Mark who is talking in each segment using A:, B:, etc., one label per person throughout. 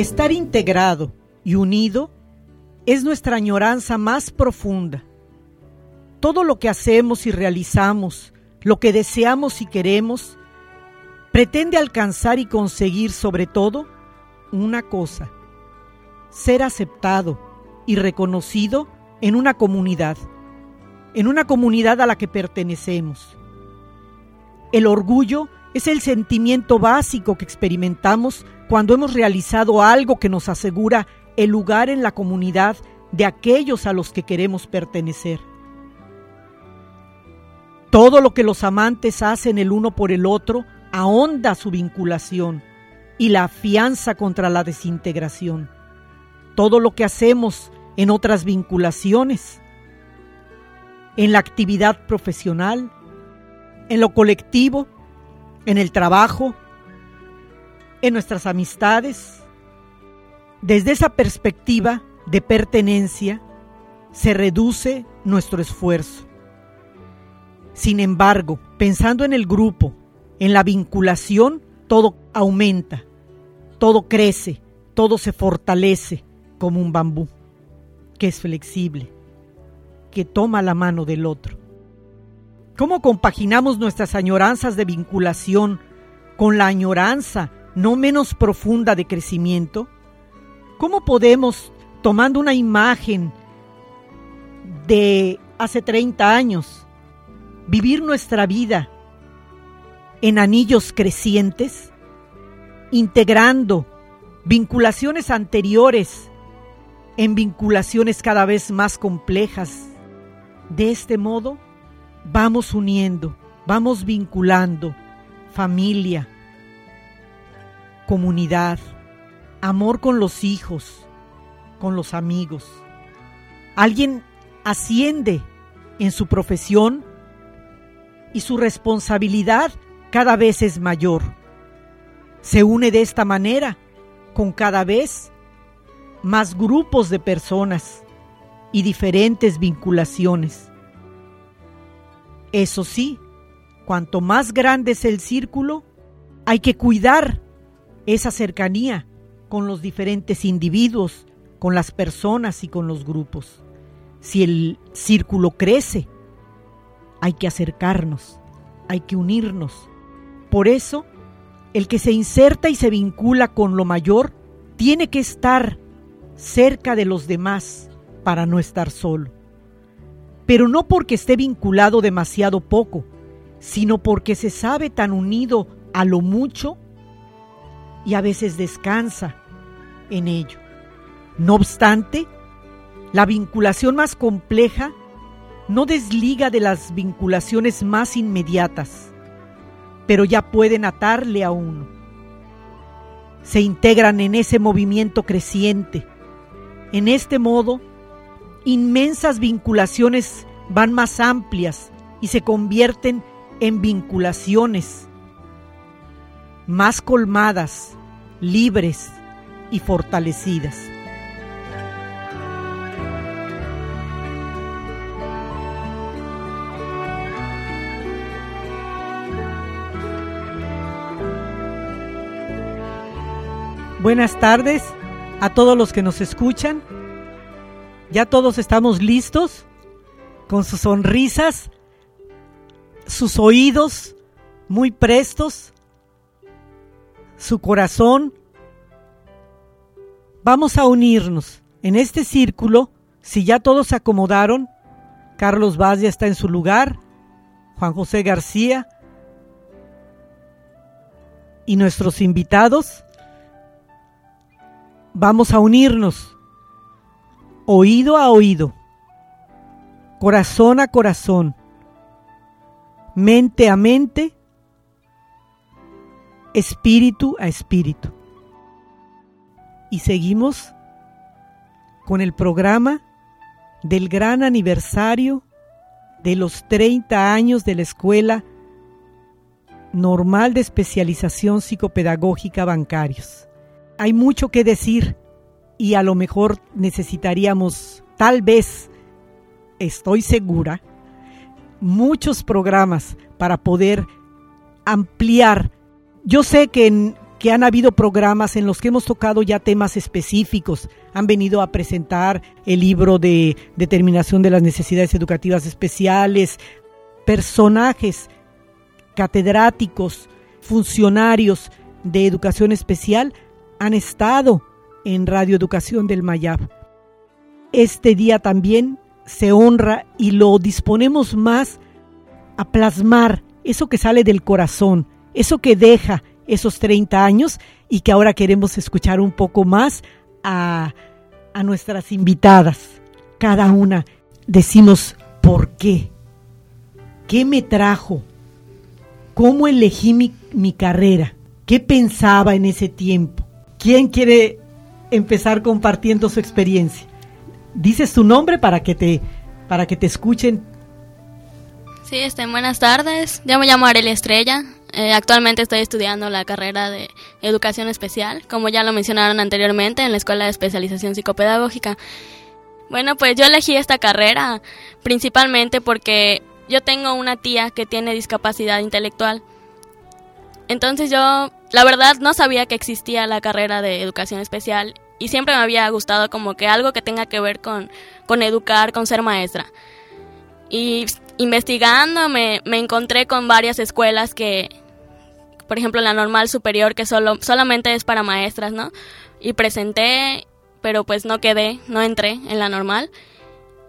A: Estar integrado y unido es nuestra añoranza más profunda. Todo lo que hacemos y realizamos, lo que deseamos y queremos, pretende alcanzar y conseguir sobre todo una cosa, ser aceptado y reconocido en una comunidad, en una comunidad a la que pertenecemos. El orgullo es el sentimiento básico que experimentamos cuando hemos realizado algo que nos asegura el lugar en la comunidad de aquellos a los que queremos pertenecer. Todo lo que los amantes hacen el uno por el otro ahonda su vinculación y la afianza contra la desintegración. Todo lo que hacemos en otras vinculaciones, en la actividad profesional, en lo colectivo, en el trabajo, en nuestras amistades. Desde esa perspectiva de pertenencia se reduce nuestro esfuerzo. Sin embargo, pensando en el grupo, en la vinculación, todo aumenta, todo crece, todo se fortalece como un bambú, que es flexible, que toma la mano del otro. ¿Cómo compaginamos nuestras añoranzas de vinculación con la añoranza no menos profunda de crecimiento? ¿Cómo podemos, tomando una imagen de hace 30 años, vivir nuestra vida en anillos crecientes, integrando vinculaciones anteriores en vinculaciones cada vez más complejas? De este modo, vamos uniendo, vamos vinculando familia, comunidad, amor con los hijos, con los amigos. Alguien asciende en su profesión y su responsabilidad cada vez es mayor. Se une de esta manera con cada vez más grupos de personas y diferentes vinculaciones. Eso sí, cuanto más grande es el círculo, hay que cuidar esa cercanía con los diferentes individuos, con las personas y con los grupos. Si el círculo crece, hay que acercarnos, hay que unirnos. Por eso, el que se inserta y se vincula con lo mayor tiene que estar cerca de los demás para no estar solo. Pero no porque esté vinculado demasiado poco, sino porque se sabe tan unido a lo mucho y a veces descansa en ello. No obstante, la vinculación más compleja no desliga de las vinculaciones más inmediatas, pero ya pueden atarle a uno. Se integran en ese movimiento creciente. En este modo, inmensas vinculaciones van más amplias y se convierten en vinculaciones más colmadas, libres y fortalecidas. Buenas tardes a todos los que nos escuchan. Ya todos estamos listos con sus sonrisas, sus oídos muy prestos, su corazón. Vamos a unirnos en este círculo. Si ya todos se acomodaron, Carlos Vaz ya está en su lugar, Juan José García y nuestros invitados vamos a unirnos oído a oído, corazón a corazón, mente a mente, espíritu a espíritu. Y seguimos con el programa del gran aniversario de los 30 años de la Escuela Normal de Especialización Psicopedagógica Bancarios hay mucho que decir y a lo mejor necesitaríamos, tal vez, estoy segura, muchos programas para poder ampliar. Yo sé que, que han habido programas en los que hemos tocado ya temas específicos. Han venido a presentar el libro de determinación de las necesidades educativas especiales, personajes catedráticos, funcionarios de educación especial han estado en Radio Educación del Mayab. Este día también se honra y lo disponemos más a plasmar eso que sale del corazón, eso que deja esos 30 años y que ahora queremos escuchar un poco más a, a nuestras invitadas. Cada una decimos por qué, qué me trajo, cómo elegí mi, mi carrera, qué pensaba en ese tiempo ¿Quién quiere empezar compartiendo su experiencia? Dices tu nombre para que te, para que te escuchen.
B: Sí, este, buenas tardes. Yo me llamo Arelia Estrella. Eh, actualmente estoy estudiando la carrera de Educación Especial, como ya lo mencionaron anteriormente, en la Escuela de Especialización Psicopedagógica. Bueno, pues yo elegí esta carrera principalmente porque yo tengo una tía que tiene discapacidad intelectual. Entonces yo, la verdad, no sabía que existía la carrera de educación especial y siempre me había gustado como que algo que tenga que ver con, con educar, con ser maestra. Y investigando me, me encontré con varias escuelas que, por ejemplo, la normal superior, que solo, solamente es para maestras, ¿no? Y presenté, pero pues no quedé, no entré en la normal.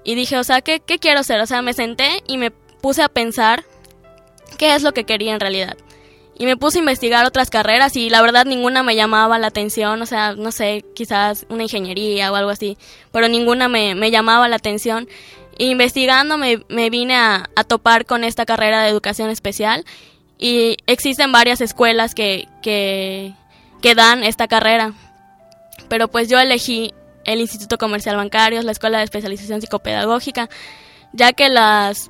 B: Y dije, o sea, ¿qué, ¿qué quiero hacer? O sea, me senté y me puse a pensar qué es lo que quería en realidad y me puse a investigar otras carreras y la verdad ninguna me llamaba la atención, o sea, no sé, quizás una ingeniería o algo así, pero ninguna me, llamaba la atención. E investigando me, me vine a, topar con esta carrera de educación especial y existen varias escuelas que, que, que dan esta carrera, pero pues yo elegí el Instituto Comercial Bancario, la Escuela de Especialización Psicopedagógica, ya que las,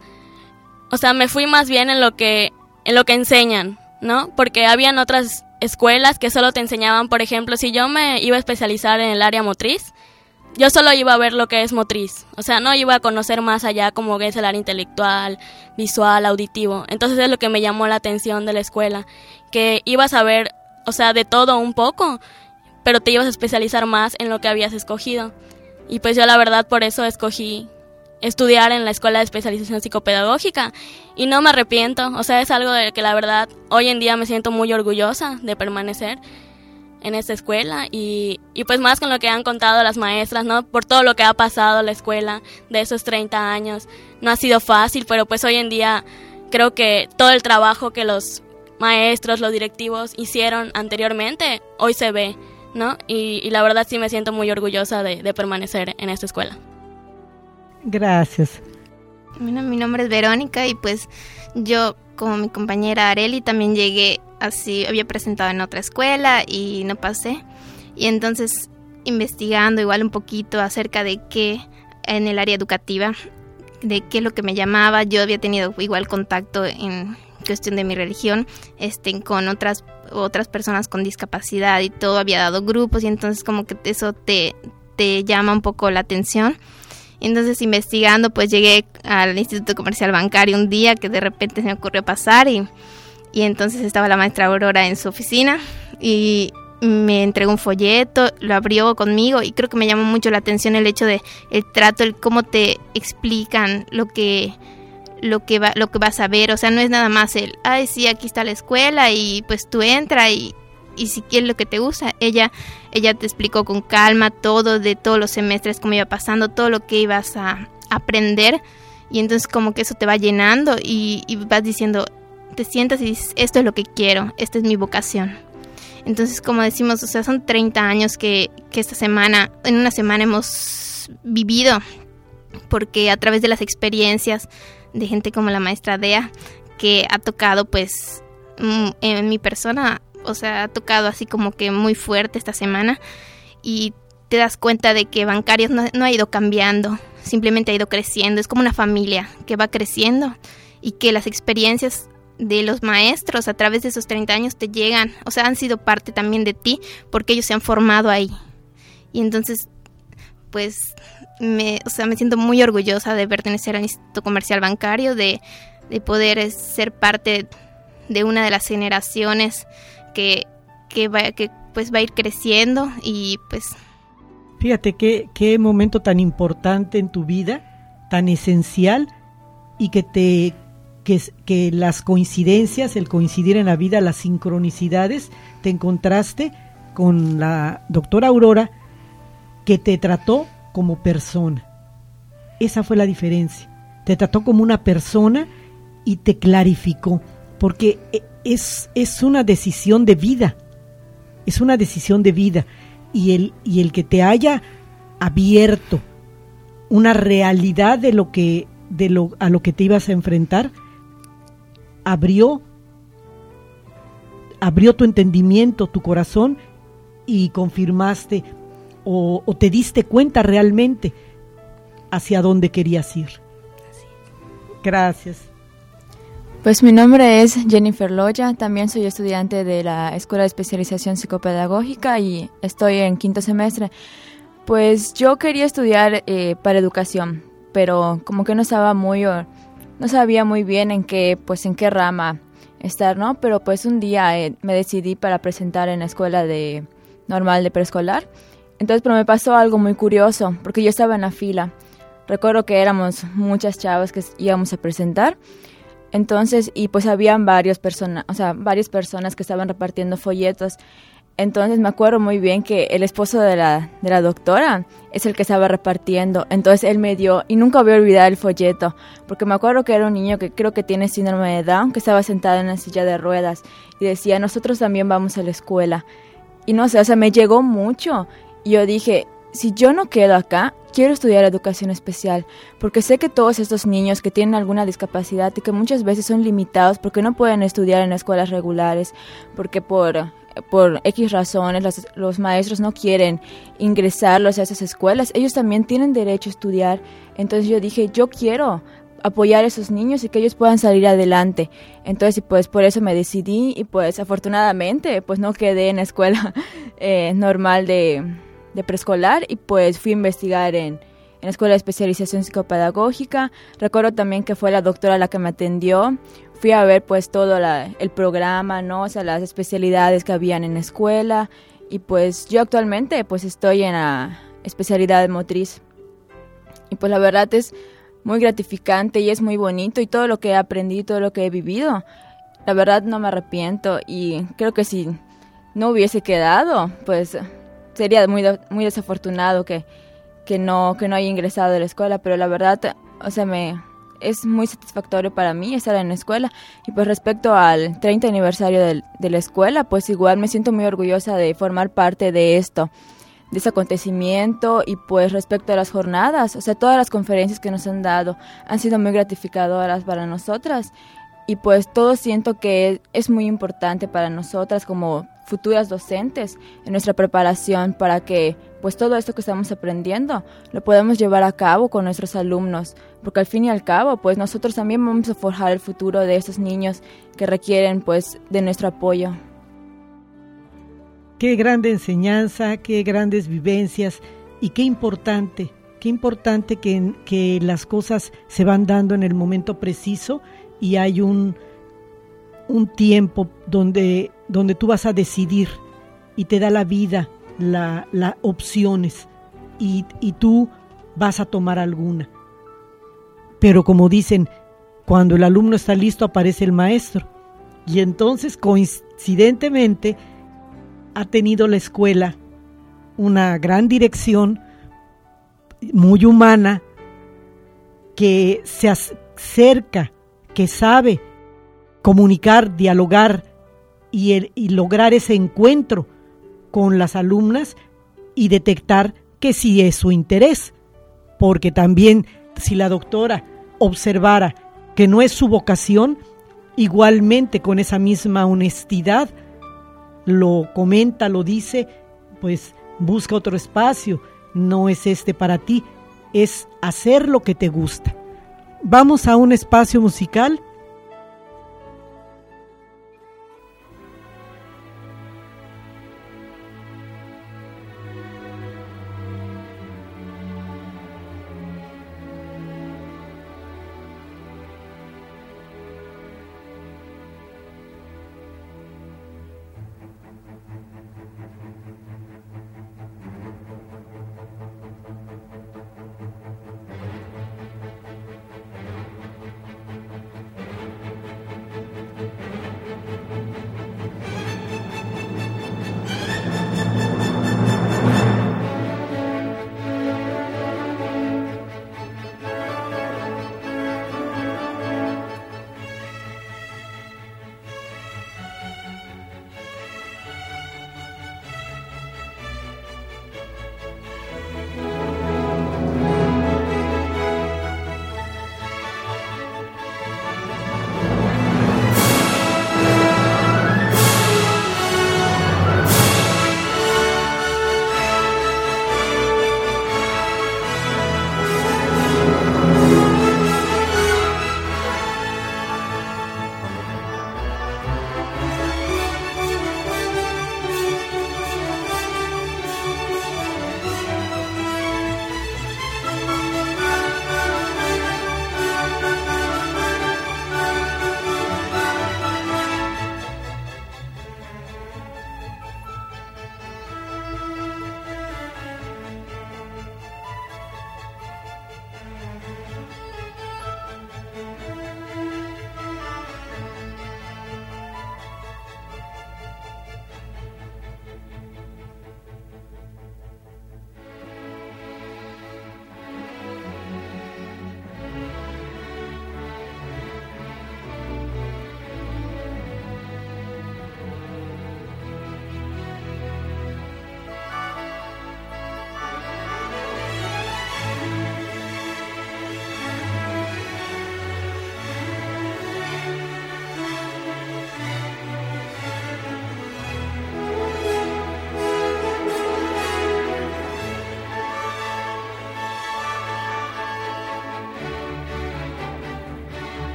B: o sea, me fui más bien en lo que, en lo que enseñan, ¿no? Porque habían otras escuelas que solo te enseñaban, por ejemplo, si yo me iba a especializar en el área motriz, yo solo iba a ver lo que es motriz, o sea, no iba a conocer más allá como es el área intelectual, visual, auditivo. Entonces es lo que me llamó la atención de la escuela, que ibas a ver, o sea, de todo un poco, pero te ibas a especializar más en lo que habías escogido. Y pues yo la verdad por eso escogí estudiar en la Escuela de Especialización Psicopedagógica y no me arrepiento, o sea, es algo de que la verdad hoy en día me siento muy orgullosa de permanecer en esta escuela y, y pues más con lo que han contado las maestras, ¿no? Por todo lo que ha pasado la escuela de esos 30 años. No ha sido fácil, pero pues hoy en día creo que todo el trabajo que los maestros, los directivos hicieron anteriormente, hoy se ve, ¿no? Y, la verdad sí me siento muy orgullosa de, permanecer en esta escuela.
A: Gracias.
C: Bueno, mi nombre es Verónica y pues yo como mi compañera Areli también llegué así, había presentado en otra escuela y no pasé. Y entonces investigando igual un poquito acerca de qué en el área educativa, de qué es lo que me llamaba, yo había tenido igual contacto en cuestión de mi religión, este, con otras otras personas con discapacidad y todo había dado grupos y entonces como que eso te, te llama un poco la atención. Entonces investigando pues llegué al Instituto Comercial Bancario un día que de repente se me ocurrió pasar y, y entonces estaba la maestra Aurora en su oficina y me entregó un folleto, lo abrió conmigo y creo que me llamó mucho la atención el hecho de el trato, el cómo te explican lo que lo que va, lo que vas a ver, o sea, no es nada más el, ay, sí, aquí está la escuela y pues tú entra y, y si quieres lo que te gusta, ella ella te explicó con calma todo de todos los semestres cómo iba pasando, todo lo que ibas a aprender y entonces como que eso te va llenando y, y vas diciendo, te sientas y dices, esto es lo que quiero, esta es mi vocación. Entonces, como decimos, o sea, son 30 años que, que esta semana, en una semana hemos vivido, porque a través de las experiencias, de gente como la maestra Dea, que ha tocado pues mm, en mi persona, o sea, ha tocado así como que muy fuerte esta semana y te das cuenta de que Bancarios no, ha ido cambiando, simplemente ha ido creciendo, es como una familia que va creciendo y que las experiencias de los maestros a través de esos 30 años te llegan, o sea, han sido parte también de ti porque ellos se han formado ahí. Y entonces, pues me, o sea, me siento muy orgullosa de pertenecer al Instituto Comercial Bancario, de, poder eh, ser parte de una de las generaciones que, que, va, que pues va a ir creciendo y pues...
A: Fíjate qué, qué momento tan importante en tu vida, tan esencial y que te que, que las coincidencias, el coincidir en la vida, las sincronicidades, te encontraste con la doctora Aurora que te trató como persona. Esa fue la diferencia. Te trató como una persona y te clarificó, porque e, es, es una decisión de vida, es una decisión de vida. Y el, y el que te haya abierto una realidad de lo que de lo a lo que te ibas a enfrentar abrió abrió tu entendimiento, tu corazón y confirmaste o, te diste cuenta realmente hacia dónde querías ir. Gracias.
D: Pues mi nombre es Jennifer Loya, también soy estudiante de la Escuela de Especialización Psicopedagógica y estoy en quinto semestre. Pues yo quería estudiar eh, para educación, pero como que no estaba muy, no sabía muy bien en qué, pues en qué rama estar, ¿no? Pero pues un día eh, me decidí para presentar en la escuela de normal de preescolar entonces, pero me pasó algo muy curioso, porque yo estaba en la fila. Recuerdo que éramos muchas chavas que íbamos a presentar. Entonces, y pues habían varias personas, o sea, varias personas que estaban repartiendo folletos. Entonces me acuerdo muy bien que el esposo de la, de la doctora es el que estaba repartiendo. Entonces él me dio, y nunca voy a olvidar el folleto, porque me acuerdo que era un niño que creo que tiene síndrome de Down, que estaba sentado en una silla de ruedas y decía, nosotros también vamos a la escuela. Y no sé, o sea, me llegó mucho yo dije, si yo no quedo acá, quiero estudiar educación especial, porque sé que todos estos niños que tienen alguna discapacidad y que muchas veces son limitados porque no pueden estudiar en escuelas regulares, porque por, por X razones los, los maestros no quieren ingresarlos a esas escuelas, ellos también tienen derecho a estudiar. Entonces yo dije, yo quiero apoyar a esos niños y que ellos puedan salir adelante. Entonces, pues por eso me decidí y pues afortunadamente pues no quedé en escuela eh, normal de de preescolar y pues fui a investigar en, en la Escuela de Especialización Psicopedagógica. Recuerdo también que fue la doctora la que me atendió. Fui a ver pues todo el programa, ¿no? O sea, las especialidades que habían en la escuela. Y pues yo actualmente pues estoy en la especialidad motriz. Y pues la verdad es muy gratificante y es muy bonito y todo lo que he aprendido, todo lo que he vivido, la verdad no me arrepiento y creo que si no hubiese quedado, pues sería muy, muy desafortunado que, que, no, que no haya ingresado a la escuela, pero la verdad, o sea, me, es muy satisfactorio para mí estar en la escuela. Y pues respecto al 30 aniversario de la escuela, pues igual me siento muy orgullosa de formar parte de esto de ese acontecimiento y pues respecto a las jornadas, o sea, todas las conferencias que nos han dado han sido muy gratificadoras para nosotras y pues todo siento que es muy importante para nosotras como futuras docentes en nuestra preparación para que pues todo esto que estamos aprendiendo lo podamos llevar a cabo con nuestros alumnos, porque al fin y al cabo pues nosotros también vamos a forjar el futuro de esos niños que requieren pues de nuestro apoyo.
A: Qué grande enseñanza, qué grandes vivencias y qué importante, qué importante que, que las cosas se van dando en el momento preciso y hay un, un tiempo donde, donde tú vas a decidir y te da la vida las la opciones y, y tú vas a tomar alguna. Pero como dicen, cuando el alumno está listo aparece el maestro. Y entonces, coincidentemente, ha tenido la escuela una gran dirección muy humana que se acerca, que sabe comunicar, dialogar y, y, lograr ese encuentro con las alumnas y detectar que sí es su interés. Porque también si la doctora observara que no es su vocación, igualmente con esa misma honestidad lo comenta, lo dice, pues busca otro espacio, no es este para ti, es hacer lo que te gusta. Vamos a un espacio musical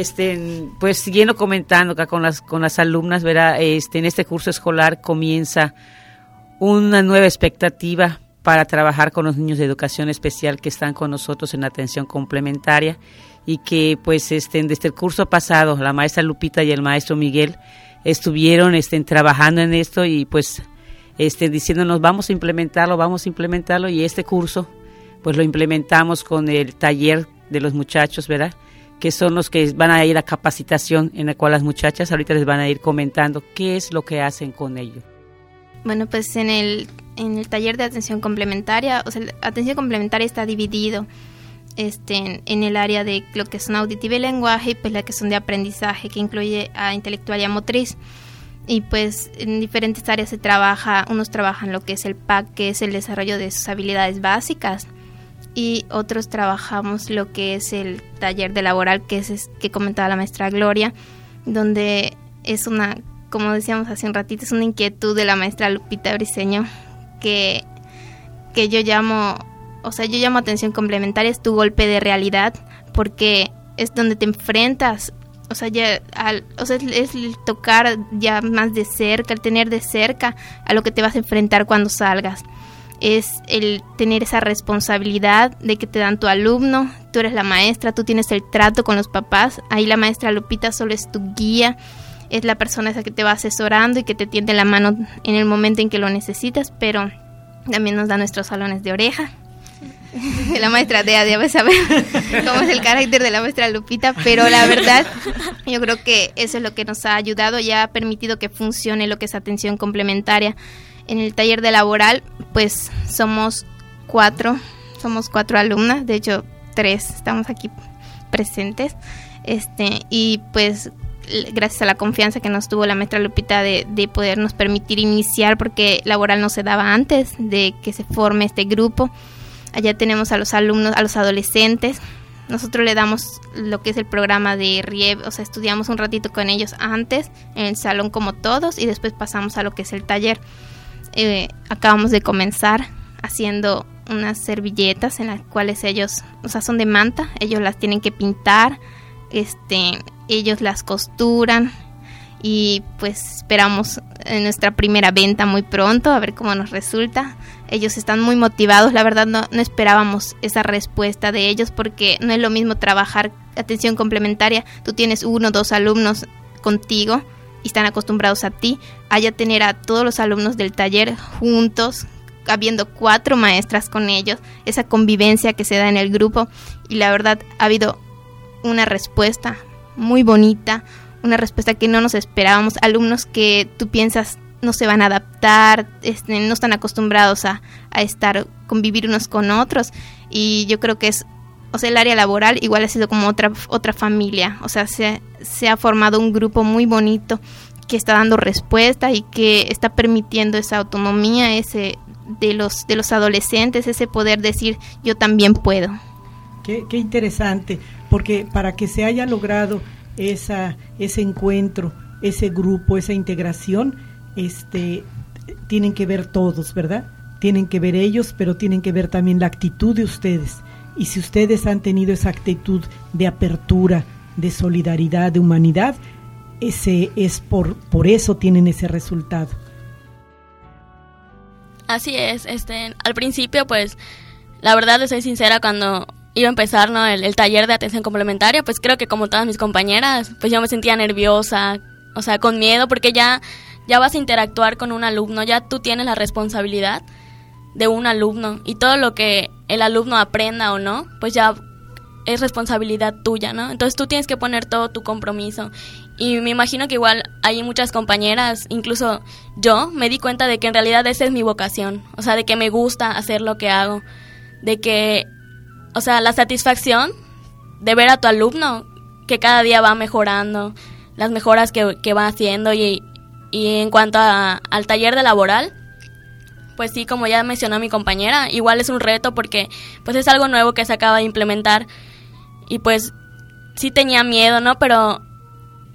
E: Este, pues siguiendo comentando acá con las con las alumnas, verá, este en este curso escolar comienza una nueva expectativa para trabajar con los niños de educación especial que están con nosotros en atención complementaria y que pues este, desde el curso pasado la maestra Lupita y el maestro Miguel estuvieron estén, trabajando en esto y pues este, diciéndonos vamos a implementarlo, vamos a implementarlo y este curso pues lo implementamos con el taller de los muchachos, ¿verdad? Que son los que van a ir a capacitación en la cual las muchachas ahorita les van a ir comentando qué es lo que hacen con ello.
C: Bueno, pues en el, en el taller de atención complementaria, o sea, atención complementaria está dividido este, en el área de lo que son auditiva y lenguaje y pues la que son de aprendizaje, que incluye a intelectual y a motriz. Y pues en diferentes áreas se trabaja, unos trabajan lo que es el PAC, que es el desarrollo de sus habilidades básicas, y otros trabajamos lo que es el taller de laboral, que es que comentaba la maestra Gloria, donde es una como decíamos hace un ratito, es una inquietud de la maestra Lupita Briseño que, que yo llamo, o sea, yo llamo atención complementaria, es tu golpe de realidad, porque es donde te enfrentas, o sea, ya al, o sea, es, el tocar ya más de cerca, el tener de cerca a lo que te vas a enfrentar cuando salgas. Es el tener esa responsabilidad de que te dan tu alumno, tú eres la maestra, tú tienes el trato con los papás, ahí la maestra Lupita solo es tu guía es la persona esa que te va asesorando y que te tiende la mano en el momento en que lo necesitas, pero también nos da nuestros salones de oreja. la maestra Dea debe saber cómo es el carácter de la maestra Lupita, pero la verdad yo creo que eso es lo que nos ha ayudado y ha permitido que funcione lo que es atención complementaria. En el taller de laboral, pues somos cuatro, somos cuatro alumnas, de hecho tres estamos aquí presentes, este y pues gracias a la confianza que nos tuvo la maestra Lupita de, de, podernos permitir iniciar, porque laboral no se daba antes de que se forme este grupo. Allá tenemos a los alumnos, a los adolescentes. Nosotros le damos lo que es el programa de RIEB, o sea, estudiamos un ratito con ellos antes, en el salón como todos, y después pasamos a lo que es el taller. Eh, acabamos de comenzar haciendo unas servilletas en las cuales ellos, o sea, son de manta, ellos las tienen que pintar, este, ellos las costuran y pues esperamos nuestra primera venta muy pronto a ver cómo nos resulta. Ellos están muy motivados, la verdad no, no esperábamos esa respuesta de ellos porque no es lo mismo trabajar atención complementaria, tú tienes uno o dos alumnos contigo y están acostumbrados a ti, allá tener a todos los alumnos del taller juntos, habiendo cuatro maestras con ellos, esa convivencia que se da en el grupo. Y la verdad ha habido una respuesta muy bonita, una respuesta que no nos esperábamos, alumnos que tú piensas no se van a adaptar, este, no están acostumbrados a, a, estar, convivir unos con otros. Y yo creo que es, o sea, el área laboral igual ha sido como otra, otra familia, o sea, se, se ha formado un grupo muy bonito que está dando respuesta y que está permitiendo esa autonomía, ese de los, de los adolescentes, ese poder decir yo también puedo.
A: Qué, qué interesante porque para que se haya logrado esa, ese encuentro, ese grupo, esa integración, este, tienen que ver todos, ¿verdad? Tienen que ver ellos, pero tienen que ver también la actitud de ustedes. Y si ustedes han tenido esa actitud de apertura, de solidaridad, de humanidad, ese es por, por eso tienen ese resultado.
B: Así es, este, al principio pues la verdad de soy sincera cuando iba a empezar ¿no? el, taller de atención complementaria, pues creo que como todas mis compañeras, pues yo me sentía nerviosa, o sea, con miedo, porque ya, ya vas a interactuar con un alumno, ya tú tienes la responsabilidad de un alumno y todo lo que el alumno aprenda o no, pues ya es responsabilidad tuya, ¿no? Entonces tú tienes que poner todo tu compromiso. Y me imagino que igual hay muchas compañeras, incluso yo, me di cuenta de que en realidad esa es mi vocación, o sea, de que me gusta hacer lo que hago, de que o sea, la satisfacción de ver a tu alumno que cada día va mejorando, las mejoras que, que va haciendo y, en cuanto al taller de laboral, pues sí, como ya mencionó mi compañera, igual es un reto porque pues es algo nuevo que se acaba de implementar y pues sí tenía miedo, ¿no? Pero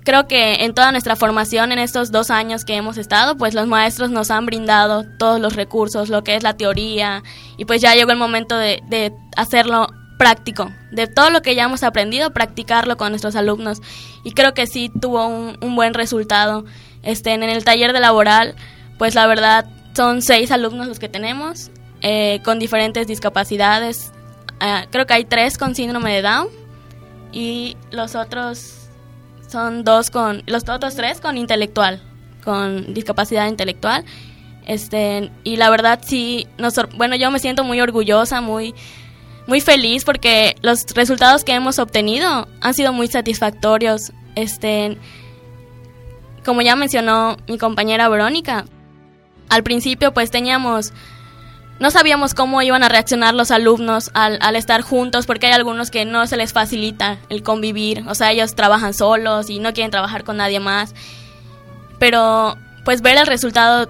B: creo que en toda nuestra formación, en estos dos años que hemos estado, pues los maestros nos han brindado todos los recursos, lo que es la teoría, y pues ya llegó el momento de, hacerlo práctico, de todo lo que ya hemos aprendido, practicarlo con nuestros alumnos. Y creo que sí tuvo un, buen resultado. Este, en el taller de laboral, pues la verdad son seis alumnos los que tenemos, eh, con diferentes discapacidades. Ah, creo que hay tres con síndrome de Down y los otros son dos con, los otros tres con intelectual, con discapacidad intelectual. Este, y la verdad sí, nos, bueno, yo me siento muy orgullosa, muy, muy feliz porque los resultados que hemos obtenido han sido muy satisfactorios. Este, como ya mencionó mi compañera Verónica, al principio pues teníamos no sabíamos cómo iban a reaccionar los alumnos al, estar juntos, porque hay algunos que no se les facilita el convivir, o sea, ellos trabajan solos y no quieren trabajar con nadie más. Pero pues ver el resultado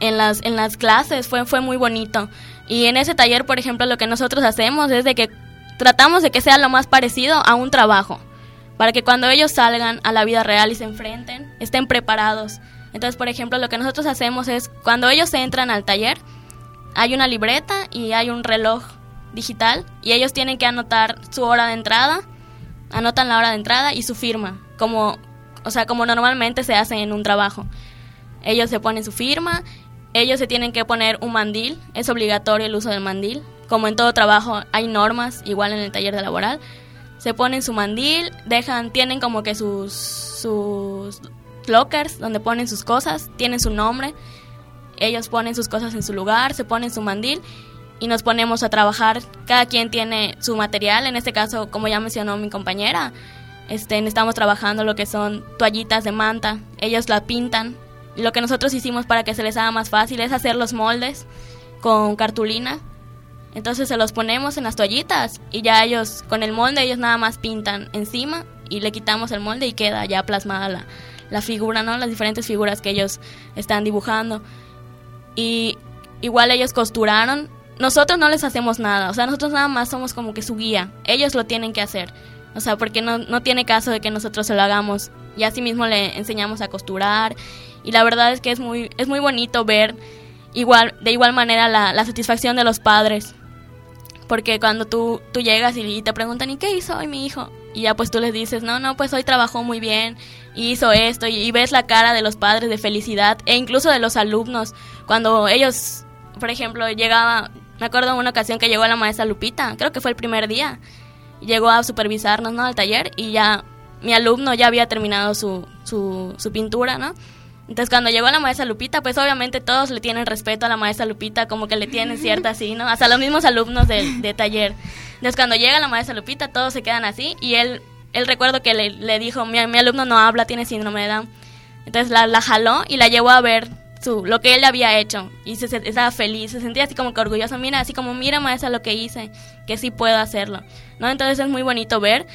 B: en las, en las clases fue, fue muy bonito. Y en ese taller, por ejemplo, lo que nosotros hacemos es de que tratamos de que sea lo más parecido a un trabajo, para que cuando ellos salgan a la vida real y se enfrenten, estén preparados. Entonces, por ejemplo, lo que nosotros hacemos es, cuando ellos entran al taller, hay una libreta y hay un reloj digital y ellos tienen que anotar su hora de entrada, anotan la hora de entrada y su firma, como, o sea, como normalmente se hace en un trabajo. Ellos se ponen su firma ellos se tienen que poner un mandil, es obligatorio el uso del mandil. Como en todo trabajo hay normas, igual en el taller de laboral. Se ponen su mandil, dejan, tienen como que sus, sus lockers donde ponen sus cosas, tienen su nombre. Ellos ponen sus cosas en su lugar, se ponen su mandil y nos ponemos a trabajar. Cada quien tiene su material, en este caso, como ya mencionó mi compañera, este, estamos trabajando lo que son toallitas de manta. Ellos la pintan, lo que nosotros hicimos para que se les haga más fácil es hacer los moldes con cartulina. Entonces se los ponemos en las toallitas y ya ellos, con el molde, ellos nada más pintan encima y le quitamos el molde y queda ya plasmada la, la figura, ¿no? Las diferentes figuras que ellos están dibujando. Y igual ellos costuraron. Nosotros no les hacemos nada, o sea, nosotros nada más somos como que su guía. Ellos lo tienen que hacer. O sea, porque no, no tiene caso de que nosotros se lo hagamos. Y así mismo le enseñamos a costurar y la verdad es que es muy, es muy bonito ver igual, de igual manera la, la satisfacción de los padres. Porque cuando tú, tú llegas y, te preguntan, ¿y qué hizo hoy mi hijo? Y ya pues tú les dices, no, no, pues hoy trabajó muy bien, hizo esto, y, ves la cara de los padres de felicidad, e incluso de los alumnos, cuando ellos, por ejemplo, llegaba, me acuerdo una ocasión que llegó la maestra Lupita, creo que fue el primer día, llegó a supervisarnos, ¿no?, al taller, y ya mi alumno ya había terminado su, su pintura, ¿no? Entonces cuando llegó la maestra Lupita, pues obviamente todos le tienen respeto a la maestra Lupita, como que le tienen cierta así, ¿no? Hasta los mismos alumnos de, taller. Entonces cuando llega la maestra Lupita, todos se quedan así y él, él recuerdo que le, le dijo, mi, mi, alumno no habla, tiene síndrome de Down. Entonces la, la jaló y la llevó a ver su, lo que él había hecho y se, se, estaba feliz, se sentía así como que orgulloso, mira, así como, mira maestra lo que hice, que sí puedo hacerlo, ¿no? Entonces es muy bonito ver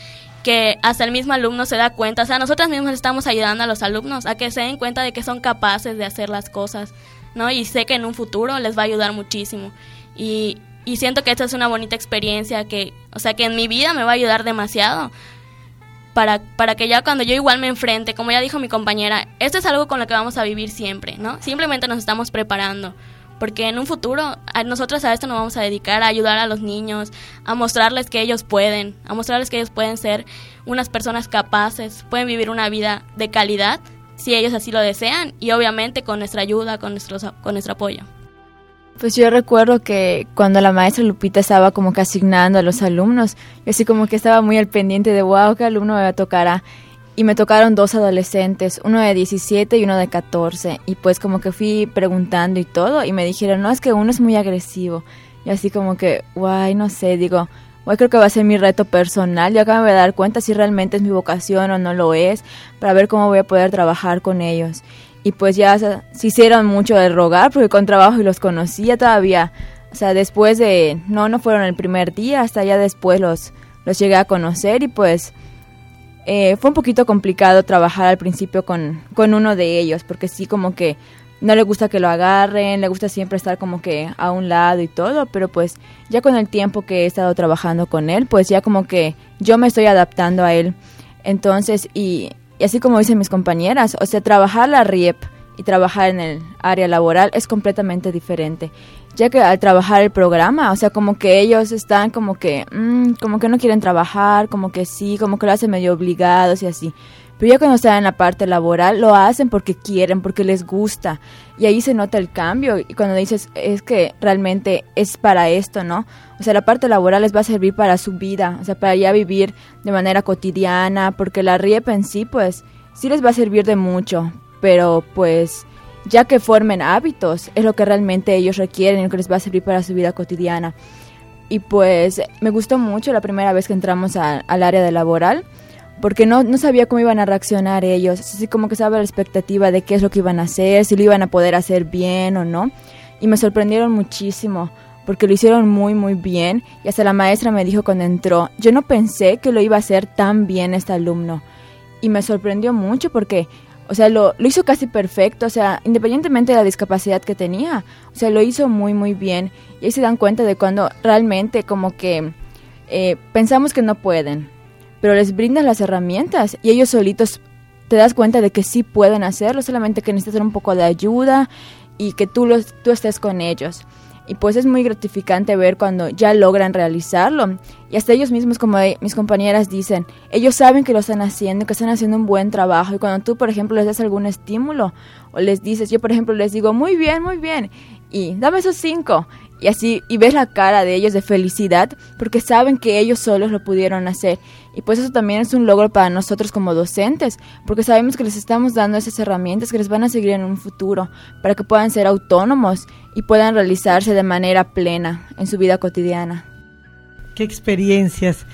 B: que hasta el mismo alumno se da cuenta, o sea, nosotras mismas estamos ayudando a los alumnos a que se den cuenta de que son capaces de hacer las cosas, ¿no? Y sé que en un futuro les va a ayudar muchísimo. Y, y siento que esta es una bonita experiencia que, o sea, que en mi vida me va a ayudar demasiado para, para que ya cuando yo igual me enfrente, como ya dijo mi compañera, esto es algo con lo que vamos a vivir siempre, ¿no? Simplemente nos estamos preparando porque en un futuro nosotros a esto nos vamos a dedicar a ayudar a los niños, a mostrarles que ellos pueden, a mostrarles que ellos pueden ser unas personas capaces, pueden vivir una vida de calidad si ellos así lo desean y obviamente con nuestra ayuda, con, nuestro, con nuestro apoyo.
D: Pues yo recuerdo que cuando la maestra Lupita estaba como que asignando a los alumnos, yo así como que estaba muy al pendiente de, wow, ¿qué alumno me tocará? Y me tocaron dos adolescentes, uno de 17 y uno de 14. Y pues como que fui preguntando y todo y me dijeron, no, es que uno es muy agresivo. Y así como que, guay, no sé, digo, guay, creo que va a ser mi reto personal. Yo acabo de dar cuenta si realmente es mi vocación o no lo es, para ver cómo voy a poder trabajar con ellos. Y pues ya se, hicieron mucho de rogar, porque con trabajo y los conocía todavía. O sea, después de, no, no fueron el primer día, hasta ya después los, los llegué a conocer y pues eh, fue un poquito complicado trabajar al principio con, con uno de ellos, porque sí como que no le gusta que lo agarren, le gusta siempre estar como que a un lado y todo, pero pues ya con el tiempo que he estado trabajando con él, pues ya como que yo me estoy adaptando a él. Entonces, y, y así como dicen mis compañeras, o sea, trabajar la RIEP y trabajar en el área laboral es completamente diferente. Ya que al trabajar el programa, o sea, como que ellos están como que, mm, como que no quieren trabajar, como que sí, como que lo hacen medio obligados y así. Pero ya cuando están en la parte laboral, lo hacen porque quieren, porque les gusta. Y ahí se nota el cambio. Y cuando dices, es que realmente es para esto, ¿no? O sea, la parte laboral les va a servir para su vida, o sea, para ya vivir de manera cotidiana, porque la RIEP en sí, pues, sí les va a servir de mucho. Pero, pues, ya que formen hábitos, es lo que realmente ellos requieren y lo que les va a servir para su vida cotidiana. Y pues me gustó mucho la primera vez que entramos al área de laboral porque no, no sabía cómo iban a reaccionar ellos, así como que estaba la expectativa de qué es lo que iban a hacer, si lo iban a poder hacer bien o no, y me sorprendieron muchísimo, porque lo hicieron muy muy bien, y hasta la maestra me dijo cuando entró, yo no pensé que lo iba a hacer tan bien este alumno, y me sorprendió mucho porque, o sea, lo, lo hizo casi perfecto, o sea, independientemente de la discapacidad que tenía, o sea, lo hizo muy muy bien, y ahí se dan cuenta de cuando realmente como que eh, pensamos que no pueden, pero les brindas las herramientas y ellos solitos te das cuenta de que sí pueden hacerlo, solamente que necesitas un poco de ayuda y que tú, los, tú estés con ellos. Y pues es muy gratificante ver cuando ya logran realizarlo. Y hasta ellos mismos, como mis compañeras dicen, ellos saben que lo están haciendo, que están haciendo un buen trabajo. Y cuando tú, por ejemplo, les das algún estímulo o les dices, yo por ejemplo les digo, muy bien, muy bien, y dame esos cinco y así y ves la cara de ellos de felicidad porque saben que ellos solos lo pudieron hacer y pues eso también es un logro para nosotros como docentes porque sabemos que les estamos dando esas herramientas que les van a seguir en un futuro para que puedan ser autónomos y puedan realizarse de manera plena en su vida cotidiana.
A: Qué experiencias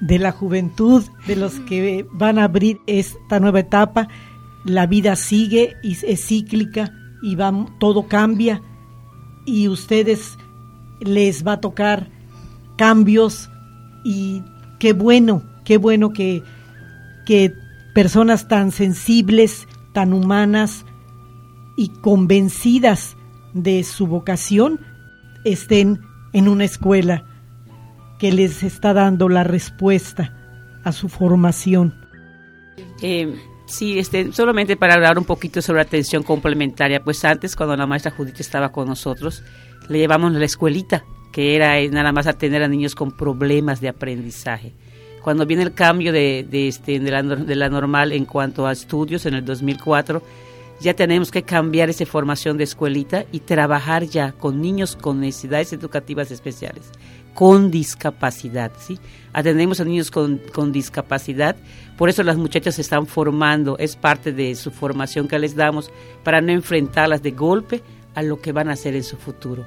A: de la juventud, de los que van a abrir esta nueva etapa. La vida sigue y es cíclica y va, todo cambia y ustedes les va a tocar cambios y qué bueno, qué bueno que, que personas tan sensibles, tan humanas y convencidas de su vocación estén en una escuela que les está dando la respuesta a su formación.
E: Eh, Sí, este, solamente para hablar un poquito sobre atención complementaria, pues antes cuando la maestra Judith estaba con nosotros, le llevamos la escuelita, que era nada más atender a niños con problemas de aprendizaje. Cuando viene el cambio de, de, este, de, la, de la normal en cuanto a estudios en el 2004, ya tenemos que cambiar esa formación de escuelita y trabajar ya con niños con necesidades educativas especiales, con discapacidad, ¿sí? Atendemos a niños con, con discapacidad por eso las muchachas se están formando, es parte de su formación que les damos para no enfrentarlas de golpe a lo que van a hacer en su futuro.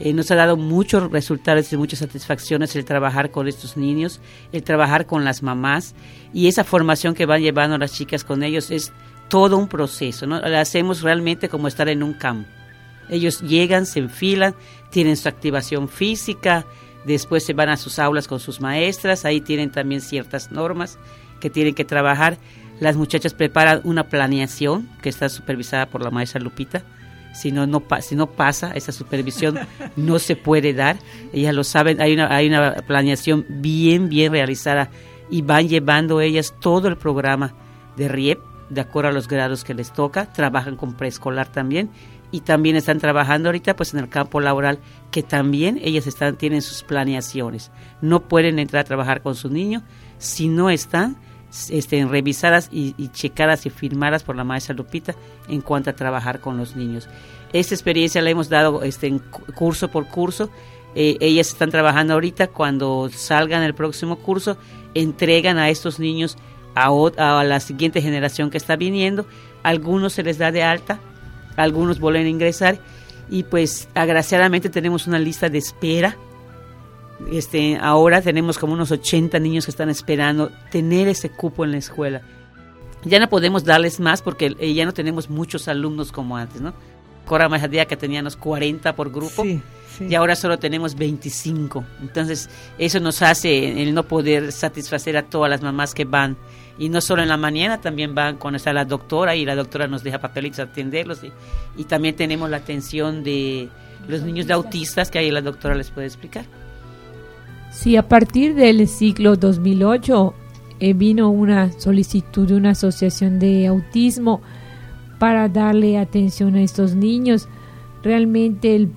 E: Eh, nos ha dado muchos resultados y muchas satisfacciones el trabajar con estos niños, el trabajar con las mamás y esa formación que van llevando las chicas con ellos es todo un proceso, ¿no? La hacemos realmente como estar en un campo. Ellos llegan, se enfilan, tienen su activación física, después se van a sus aulas con sus maestras, ahí tienen también ciertas normas que tienen que trabajar. Las muchachas preparan una planeación que está supervisada por la maestra Lupita. Si no, no, si no pasa, esa supervisión no se puede dar. Ellas lo saben, hay una, hay una planeación bien, bien realizada y van llevando ellas todo el programa de RIEP de acuerdo a los grados que les toca. Trabajan con preescolar también y también están trabajando ahorita pues en el campo laboral que también ellas están tienen sus planeaciones. No pueden entrar a trabajar con su niño si no están estén revisadas y, checadas y firmadas por la maestra Lupita en cuanto a trabajar con los niños. Esta experiencia la hemos dado este, curso por curso. Eh, ellas están trabajando ahorita. Cuando salgan el próximo curso, entregan a estos niños a, a la siguiente generación que está viniendo. Algunos se les da de alta, algunos vuelven a ingresar y pues agraciadamente tenemos una lista de espera este, ahora tenemos como unos 80 niños que están esperando tener ese cupo en la escuela. Ya no podemos darles más porque eh, ya no tenemos muchos alumnos como antes, ¿no? Cora más día que teníamos 40 por grupo y ahora solo tenemos 25. Entonces, eso nos hace el no poder satisfacer a todas las mamás que van. Y no solo en la mañana, también van cuando está la doctora y la doctora nos deja papelitos a atenderlos. Y, y también tenemos la atención de los niños de autistas que ahí la doctora les puede explicar.
F: Sí, a partir del ciclo 2008 eh, vino una solicitud de una asociación de autismo para darle atención a estos niños. Realmente el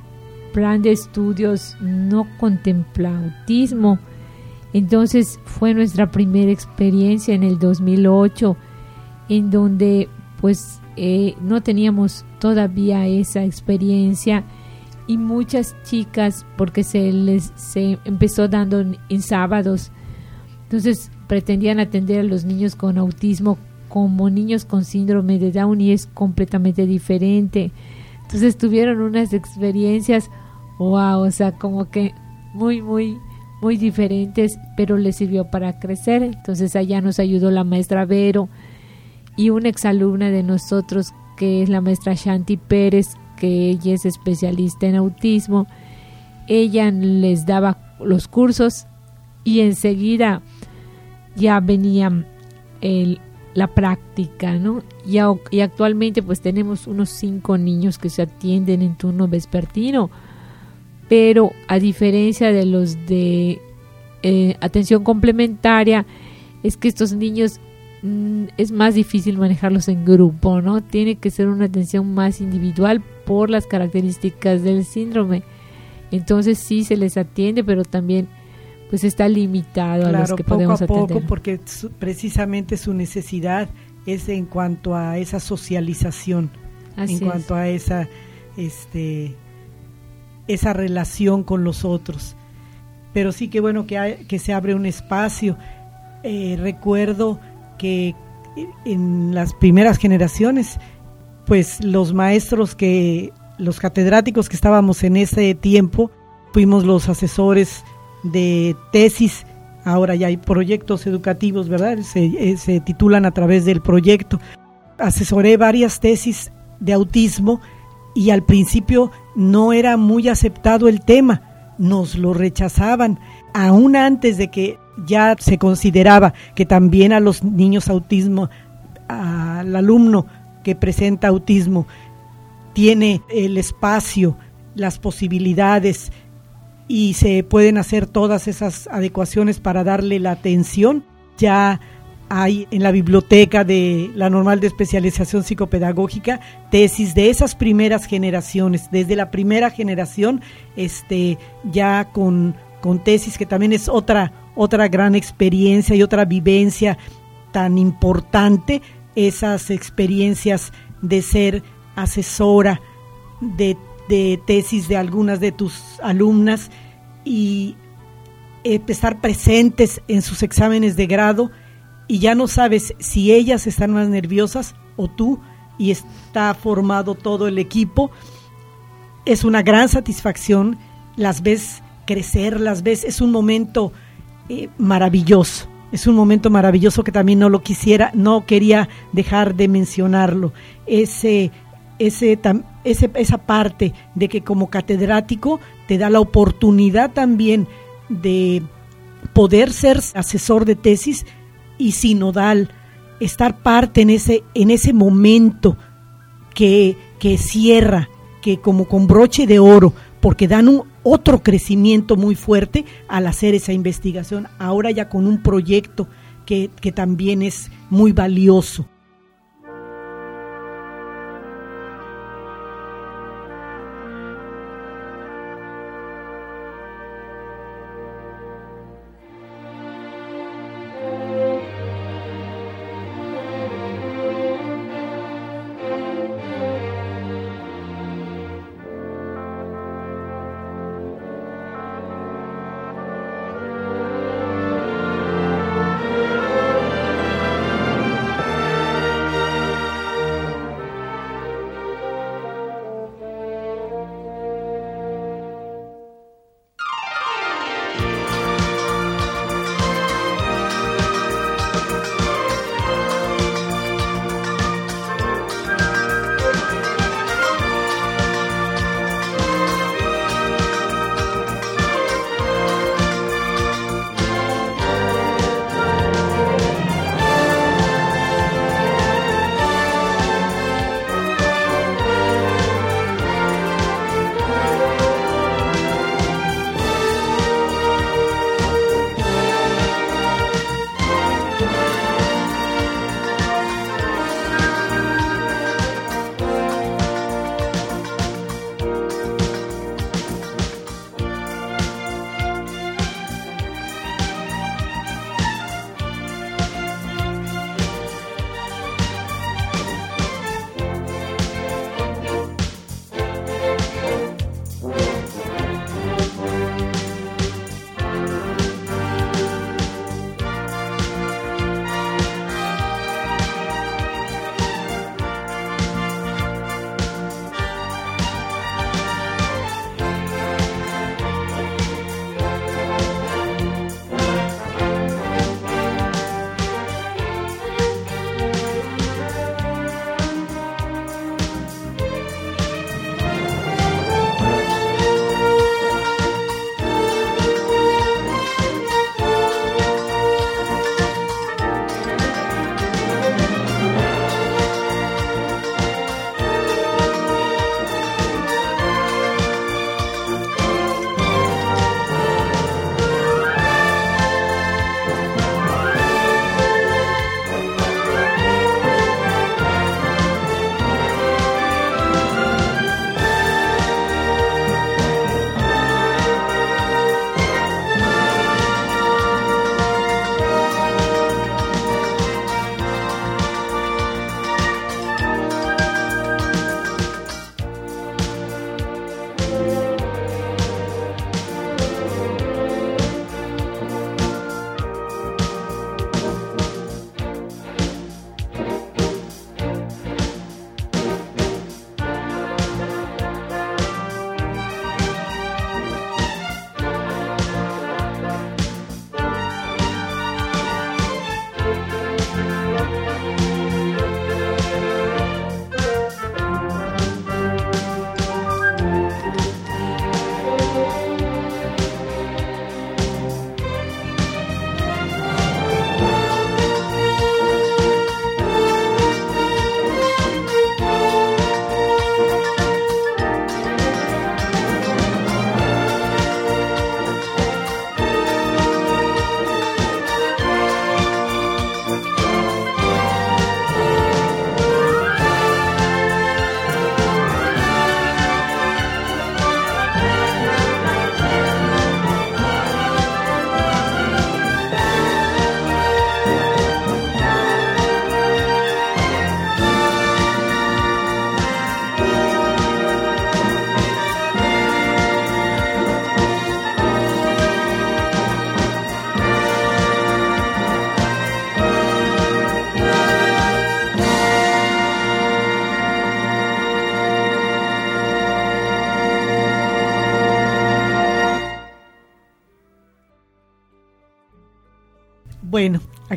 F: plan de estudios no contempla autismo. Entonces fue nuestra primera experiencia en el 2008 en donde pues eh, no teníamos todavía esa experiencia y muchas chicas porque se les se empezó dando en sábados. Entonces pretendían atender a los niños con autismo como niños con síndrome de Down y es completamente diferente. Entonces tuvieron unas experiencias wow o sea como que muy muy muy diferentes pero les sirvió para crecer. Entonces allá nos ayudó la maestra Vero y una exalumna de nosotros que es la maestra Shanti Pérez, que ella es especialista en autismo. Ella les daba los cursos y enseguida ya venía la práctica, ¿no? Y, actualmente pues tenemos unos cinco niños que se atienden en turno vespertino, pero a diferencia de los de eh, atención complementaria, es que estos niños es más difícil manejarlos en grupo, ¿no? Tiene que ser una atención más individual por las características del síndrome. Entonces sí se les atiende, pero también pues está limitado a los que podemos atender.
A: Poco a poco, porque precisamente su necesidad es en cuanto a esa socialización, en cuanto a esa este esa relación con los otros. Pero sí que bueno que, hay, que se abre un espacio. Eh, recuerdo que en las primeras generaciones, pues los maestros que, los catedráticos que estábamos en ese tiempo, fuimos los asesores de tesis, ahora ya hay proyectos educativos, ¿verdad? Se, eh, titulan a través del proyecto. Asesoré varias tesis de autismo y al principio no era muy aceptado el tema, nos lo rechazaban, aún antes de que ya se consideraba que también a los niños autismo, al alumno que presenta autismo, tiene el espacio, las posibilidades y se pueden hacer todas esas adecuaciones para darle la atención. Ya hay en la biblioteca de la normal de especialización psicopedagógica tesis de esas primeras generaciones, desde la primera generación, este, ya con, con tesis que también es otra otra gran experiencia y otra vivencia tan importante, esas experiencias de ser asesora de, tesis de algunas de tus alumnas y eh, estar presentes en sus exámenes de grado y ya no sabes si ellas están más nerviosas o tú y está formado todo el equipo. Es una gran satisfacción, las ves crecer, las ves, es un momento eh, maravilloso. Es un momento maravilloso que también no lo quisiera, no quería dejar de mencionarlo. Ese, ese, esa parte de que como catedrático te da la oportunidad también de poder ser asesor de tesis y sinodal, estar parte en ese, en ese momento que, que cierra, que como con broche de oro, porque dan un, otro crecimiento muy fuerte al hacer esa investigación, ahora ya con un proyecto que, que también es muy valioso.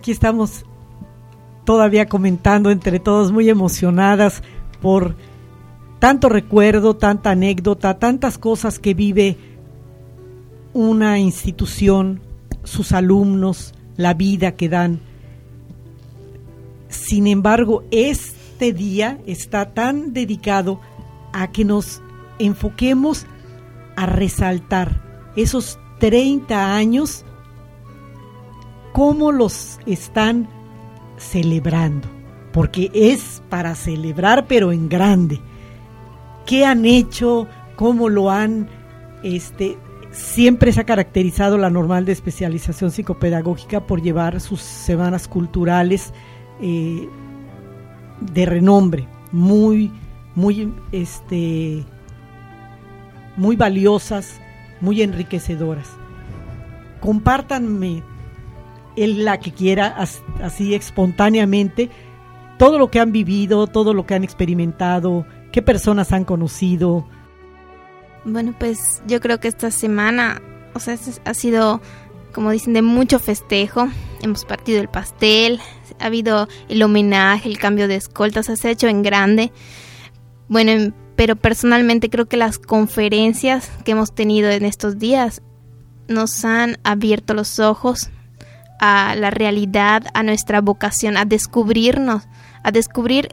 A: Aquí estamos todavía comentando entre todos, muy emocionadas por tanto recuerdo, tanta anécdota, tantas cosas que vive una institución, sus alumnos, la vida que dan. Sin embargo, este día está tan dedicado a que nos enfoquemos a resaltar esos 30 años, cómo los están celebrando, porque es para celebrar pero en grande. ¿Qué han hecho? ¿Cómo lo han este siempre se ha caracterizado la normal de especialización psicopedagógica por llevar sus semanas culturales eh, de renombre, muy, muy, este, muy valiosas, muy enriquecedoras. Compártanme el, la que quiera, así espontáneamente, todo lo que han vivido, todo lo que han experimentado, qué personas han conocido,
C: bueno, pues yo creo que esta semana, o sea, ha sido, como dicen, de mucho festejo. Hemos partido el pastel, ha habido el homenaje, el cambio de escoltas, se ha hecho en grande. Bueno, pero personalmente creo que las conferencias que hemos tenido en estos días nos han abierto los ojos a la realidad, a nuestra vocación, a descubrirnos, a descubrir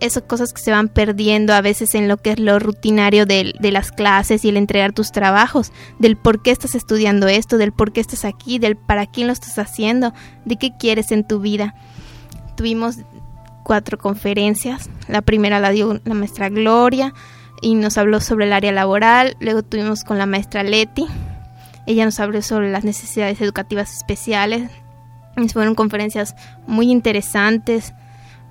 C: esas cosas que se van perdiendo a veces en lo que es lo rutinario de, las clases y el entregar tus trabajos, del por qué estás estudiando esto, del por qué estás aquí, del para quién lo estás haciendo, de qué quieres en tu vida. Tuvimos cuatro conferencias, la primera la dio la maestra Gloria y nos habló sobre el área laboral, luego tuvimos con la maestra Leti, ella nos habló sobre las necesidades educativas especiales, fueron conferencias muy interesantes,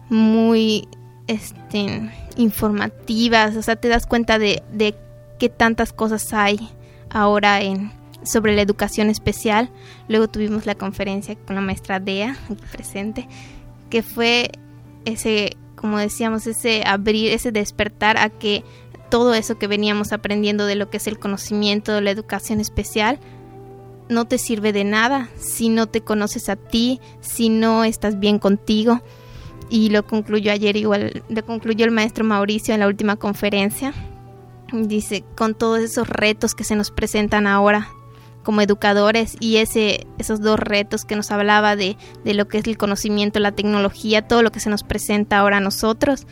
C: muy este, informativas, o sea, te das cuenta de, de qué tantas cosas hay ahora en, sobre la educación especial. Luego tuvimos la conferencia con la maestra Dea, presente, que fue ese, como decíamos, ese abrir, ese despertar a que todo eso que veníamos aprendiendo de lo que es el conocimiento de la educación especial no te sirve de nada si no te conoces a ti, si no estás bien contigo y lo concluyó ayer igual, lo concluyó el maestro Mauricio en la última conferencia. Dice, con todos esos retos que se nos presentan ahora como educadores y ese, esos dos retos que nos hablaba de, de lo que es el conocimiento, la tecnología, todo lo que se nos presenta ahora a nosotros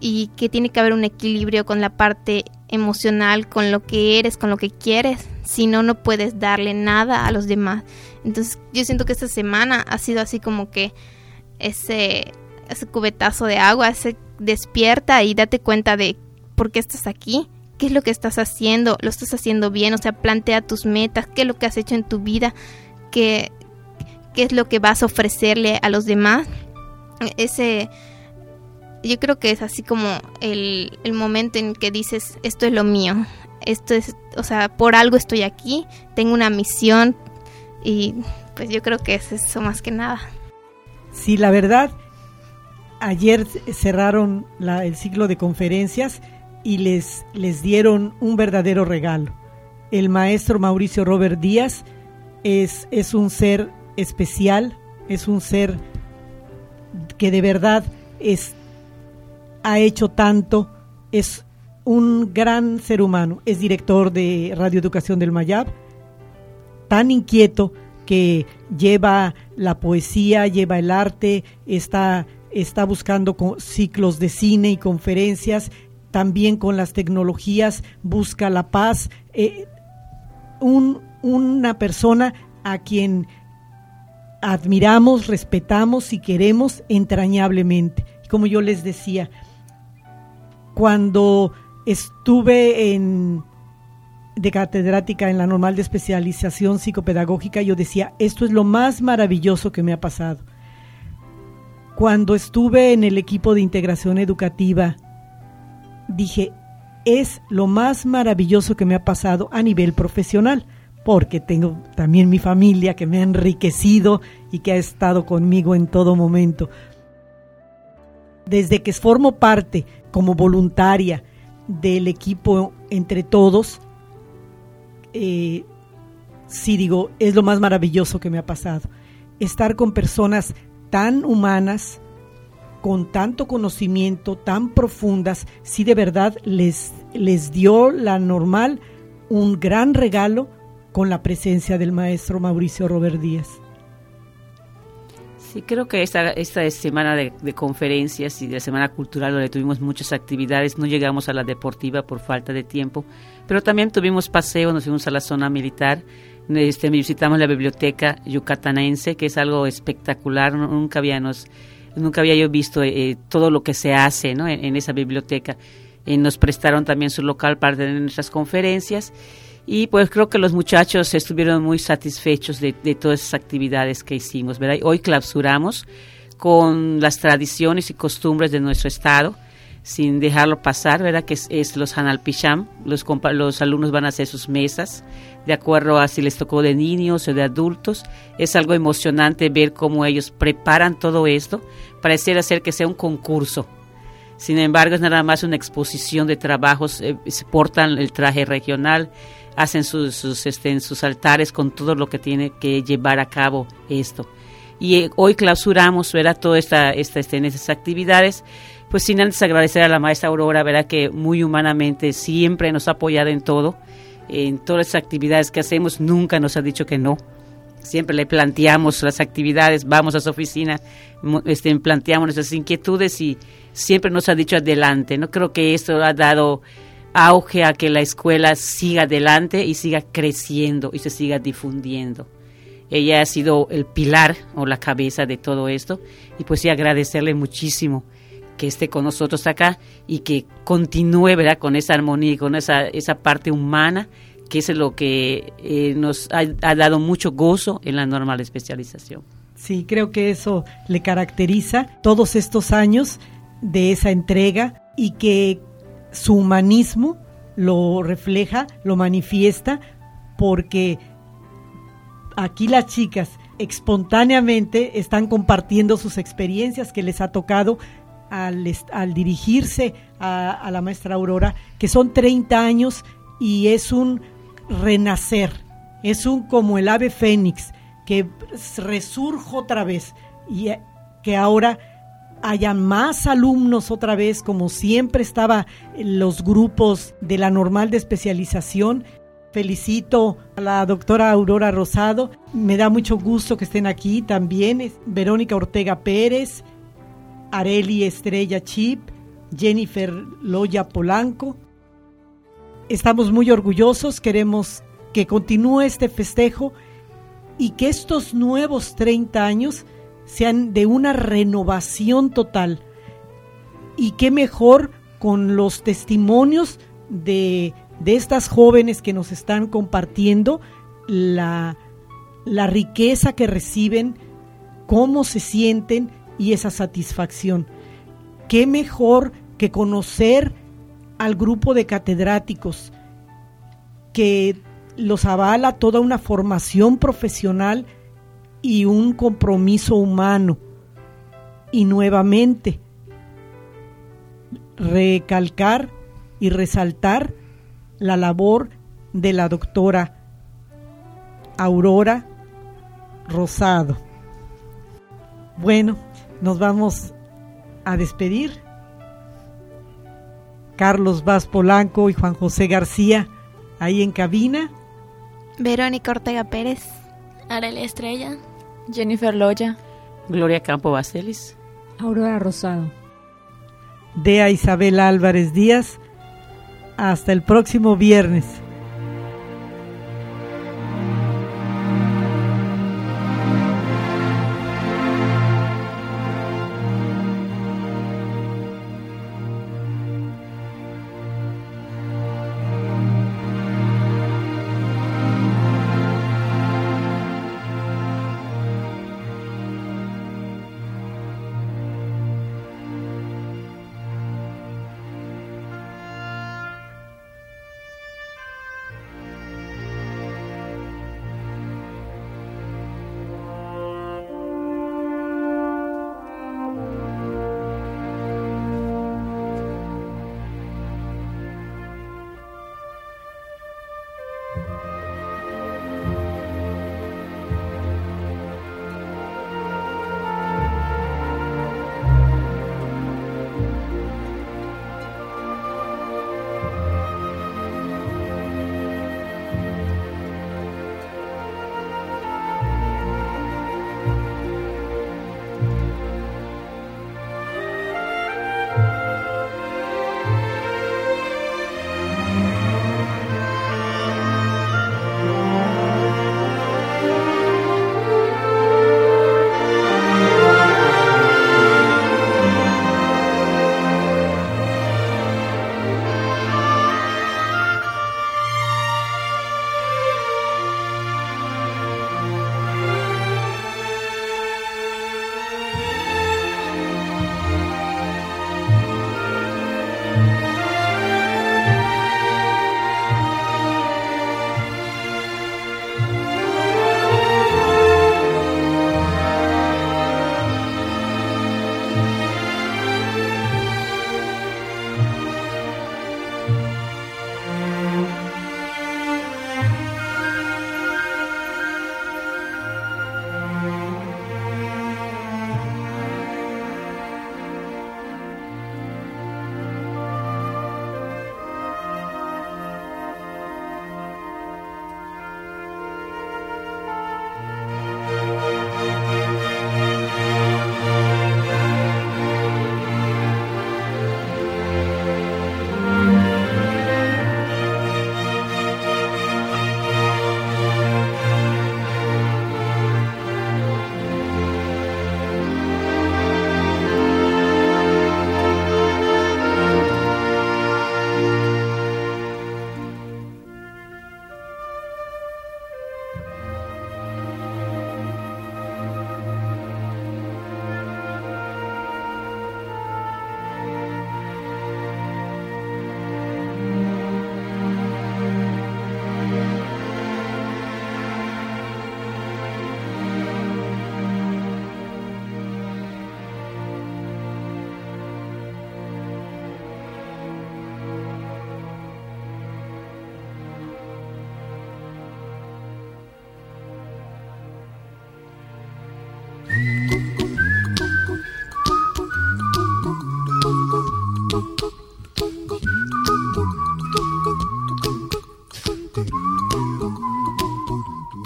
C: y que tiene que haber un equilibrio con la parte emocional, con lo que eres, con lo que quieres, si no, no puedes darle nada a los demás. Entonces yo siento que esta semana ha sido así como que ese ese cubetazo de agua, se despierta y date cuenta de por qué estás aquí, qué es lo que estás haciendo, lo estás haciendo bien, o sea, plantea tus metas, qué es lo que has hecho en tu vida, qué, qué es lo que vas a ofrecerle a los demás. Ese, yo creo que es así como el, el momento en que dices, esto es lo mío, esto es, o sea, por algo estoy aquí, tengo una misión y pues yo creo que es eso más que nada.
A: Sí, la verdad, ayer cerraron el ciclo de conferencias y les, les dieron un verdadero regalo. El maestro Mauricio Robert Díaz es, es un ser especial, es un ser que de verdad es, ha hecho tanto, es un gran ser humano, es director de Radio Educación del Mayab, tan inquieto que lleva la poesía, lleva el arte, está está buscando ciclos de cine y conferencias, también con las tecnologías busca la paz. Eh, una persona a quien admiramos, respetamos y queremos entrañablemente. Como yo les decía, cuando estuve en de catedrática en la normal de especialización psicopedagógica, yo decía, esto es lo más maravilloso que me ha pasado cuando estuve en el equipo de integración educativa, dije, es lo más maravilloso que me ha pasado a nivel profesional, porque tengo también mi familia que me ha enriquecido y que ha estado conmigo en todo momento. Desde que formo parte como voluntaria del equipo entre todos, eh, sí digo, es lo más maravilloso que me ha pasado estar con personas tan humanas, con tanto conocimiento, tan profundas, si de verdad les, les dio la normal un gran regalo con la presencia del maestro Mauricio Robert Díaz.
E: Sí, creo que esta, esta semana de, conferencias y de la semana cultural donde tuvimos muchas actividades, no llegamos a la deportiva por falta de tiempo, pero también tuvimos paseo, nos fuimos a la zona militar, este, visitamos la biblioteca yucatanense, que es algo espectacular, nunca habíamos, nunca había yo visto eh, todo lo que se hace en, esa biblioteca. Eh, nos prestaron también su local para tener nuestras conferencias y pues creo que los muchachos estuvieron muy satisfechos de, todas esas actividades que hicimos. ¿verdad? Hoy clausuramos con las tradiciones y costumbres de nuestro estado, sin dejarlo pasar, ¿verdad? Que es, los Hanalpisham, los, los alumnos van a hacer sus mesas, de acuerdo a si les tocó de niños o de adultos. Es algo emocionante ver cómo ellos preparan todo esto. Pareciera ser que sea un concurso. Sin embargo, es nada más una exposición de trabajos, eh, se portan el traje regional, hacen sus, sus, este, sus altares con todo lo que tiene que llevar a cabo esto. Y eh, hoy clausuramos, ¿verdad? Todas esta, esta, este, estas actividades. Pues sin antes agradecer a la maestra Aurora, ¿verdad? Que muy humanamente siempre nos ha apoyado en todo. En todas las actividades que hacemos, nunca nos ha dicho que no. Siempre le planteamos las actividades, vamos a su oficina, este, planteamos nuestras inquietudes y siempre nos ha dicho adelante. No creo que esto ha dado auge a que la escuela siga adelante y siga creciendo y se siga difundiendo. Ella ha sido el pilar o la cabeza de todo esto y pues sí agradecerle muchísimo que esté con nosotros acá y que continúe ¿verdad? con esa armonía con esa, esa parte humana que es lo que eh, nos ha, dado mucho gozo en la normal especialización.
A: Sí, creo que eso le caracteriza todos estos años de esa entrega y que su humanismo lo refleja, lo manifiesta, porque aquí las chicas espontáneamente están compartiendo sus experiencias que les ha tocado al, dirigirse a, a, la maestra Aurora, que son 30 años y es un renacer, es un como el ave fénix que resurge otra vez y que ahora haya más alumnos otra vez, como siempre estaba en los grupos de la normal de especialización. Felicito a la doctora Aurora Rosado. Me da mucho gusto que estén aquí también. Verónica Ortega Pérez, Areli Estrella Chip, Jennifer Loya Polanco. Estamos muy orgullosos, queremos que continúe este festejo y que estos nuevos 30 años sean de una renovación total. Y qué mejor con los testimonios de, de estas jóvenes que nos están compartiendo la, la riqueza que reciben, cómo se sienten y esa satisfacción. Qué mejor que conocer al grupo de catedráticos que los avala toda una formación profesional y un compromiso humano. Y nuevamente, recalcar y resaltar la labor de la doctora Aurora Rosado. Bueno, nos vamos a despedir. Carlos Vaz Polanco y Juan José García ahí en cabina.
C: Verónica Ortega Pérez.
B: Arela Estrella.
D: Jennifer Loya.
E: Gloria Campo Baselis.
F: Aurora Rosado.
A: Dea Isabel Álvarez Díaz. Hasta el próximo viernes.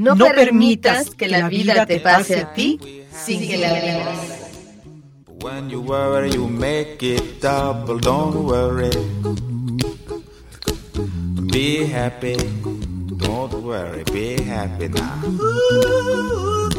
G: No, permitas que la vida te pase a ti sin que la vivas. When you worry, you make it double. Don't worry. Be happy. Don't worry. Be happy now.